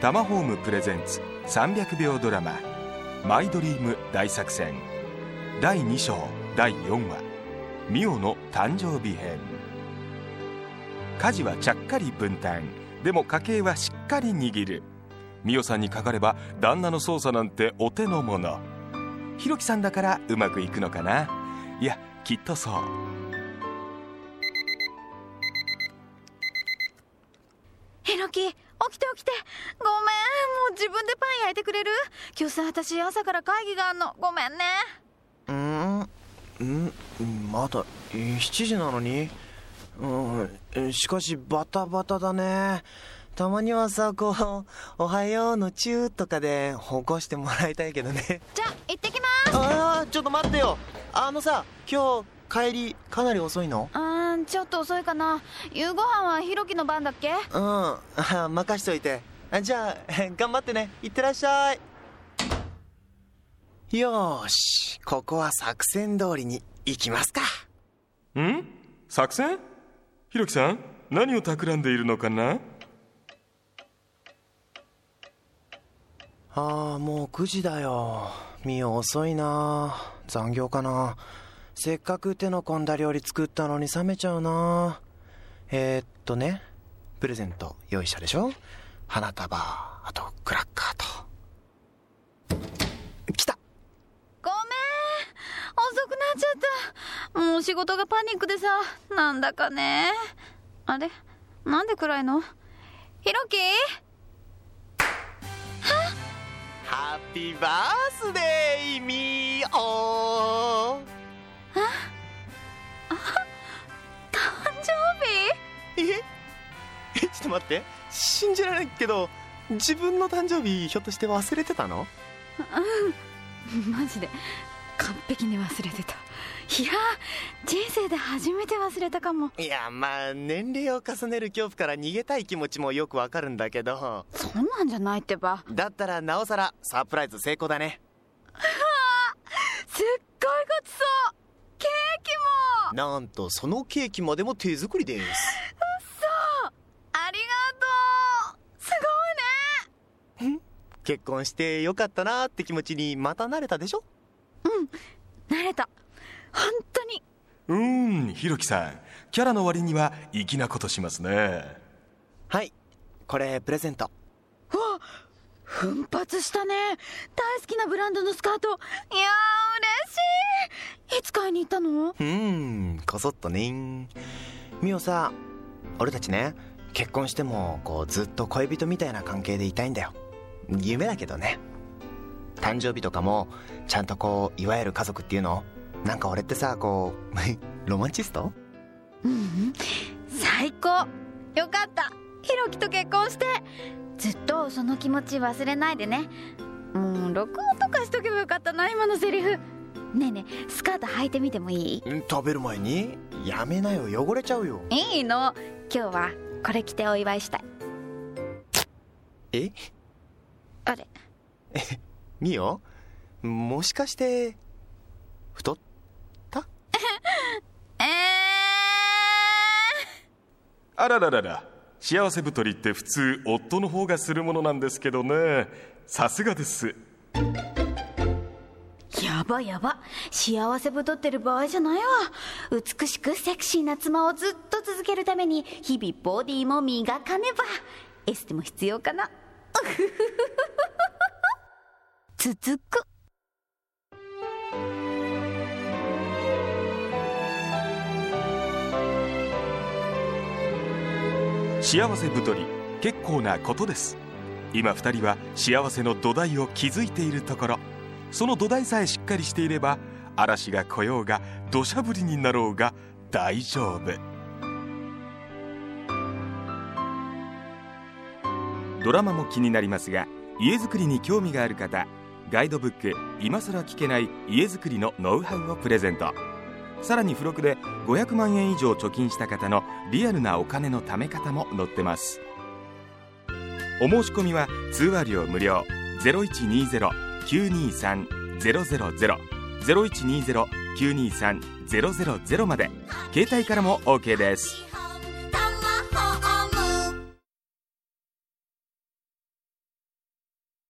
タマホームプレゼンツ300秒ドラマ「マイドリーム大作戦」第2章第4話「ミオの誕生日編」家事はちゃっかり分担。でも家計はしっかり握る。ミオさんにかかれば旦那の操作なんてお手の物ひろきさんだからうまくいくのかな？いやきっとそう。ひろき起きて起きて。ごめん。もう自分でパン焼いてくれる？今日さ私朝から会議があんの。ごめんね。うん？ん？まだ7時なのに？うんしかしバタバタだね。たまにはさこう「おはよう」のチューとかで起こしてもらいたいけどね。じゃあ行ってきます。ああちょっと待ってよ。あのさ今日帰りかなり遅いの？うーんちょっと遅いかな。夕ご飯はひろきの番だっけ？うん。あ 任しといて。あじゃあ 頑張ってね。いってらっしゃい。よーし。ここは作戦通りに行きますか。ん？作戦？ひろきさん何を企んでいるのかな？ああもう9時だよ。みお遅いな。残業かなせっかく手の込んだ料理作ったのに冷めちゃうな。えー、っとねプレゼント用意したでしょ？花束あとクラッカーと。来た。ごめん遅くなっちゃった。もう仕事がパニックでさなんだかね。あれなんで暗いの？ひろきハッピーバースデーみお誕と待って。信じられないけど自分の誕生日ひょっとして忘れてたの？マジで。完璧に忘れてた。いや人生で初めて忘れたかも。いやまあ年齢を重ねる恐怖から逃げたい気持ちもよくわかるんだけど。そんなんじゃないってば。だったらなおさらサプライズ成功だね。すっごいごちそう。ケーキも。なんとそのケーキまでも手作りですありがとうすごいね結婚してよかったなって気持ちにまた慣れたでしょ？慣れた。本当に。うーんひろきさん。キャラの割には粋なことしますね。はいこれプレゼント。わ奮発したね。大好きなブランドのスカート。いやー嬉しい。いつ買いに行ったの？うーんこそっとねミオさ俺たちね結婚してもこうずっと恋人みたいな関係でいたいんだよ夢だけどね。誕生日とかもちゃんとこういわゆる家族っていうのなんか俺ってさこう ロマンチスト？うんうん。最高。よかった。ひろきと結婚して。ずっとその気持ち忘れないでね。もう録音とかしとけばよかったな今のセリフ。ねえねえスカート履いてみてもいい？食べる前に？やめなよ。汚れちゃうよ。いいの。今日はこれ着てお祝いしたい。え？あれミオ？もしかして太った？えあらららら。幸せ太りって普通夫の方がするものなんですけどね。さすがです。ー、やばやば。幸せ太ってる場合じゃないわ。美しくセクシーな妻をずっと続けるために日々ボディも磨かねば。エステも必要かな続く。幸せ太り結構なことです。今二人は幸せの土台を築いているところ。その土台さえしっかりしていれば嵐が来ようが土砂降りになろうが大丈夫。ドラマも気になりますが家づくりに興味がある方ガイドブック「今さら聞けない家づくりのノウハウ」をプレゼント。さらに付録で500万円以上貯金した方のリアルなお金の貯め方も載ってます。お申し込みは通話料無料。0120-923-000 0120-923-000まで。携帯からも OK です。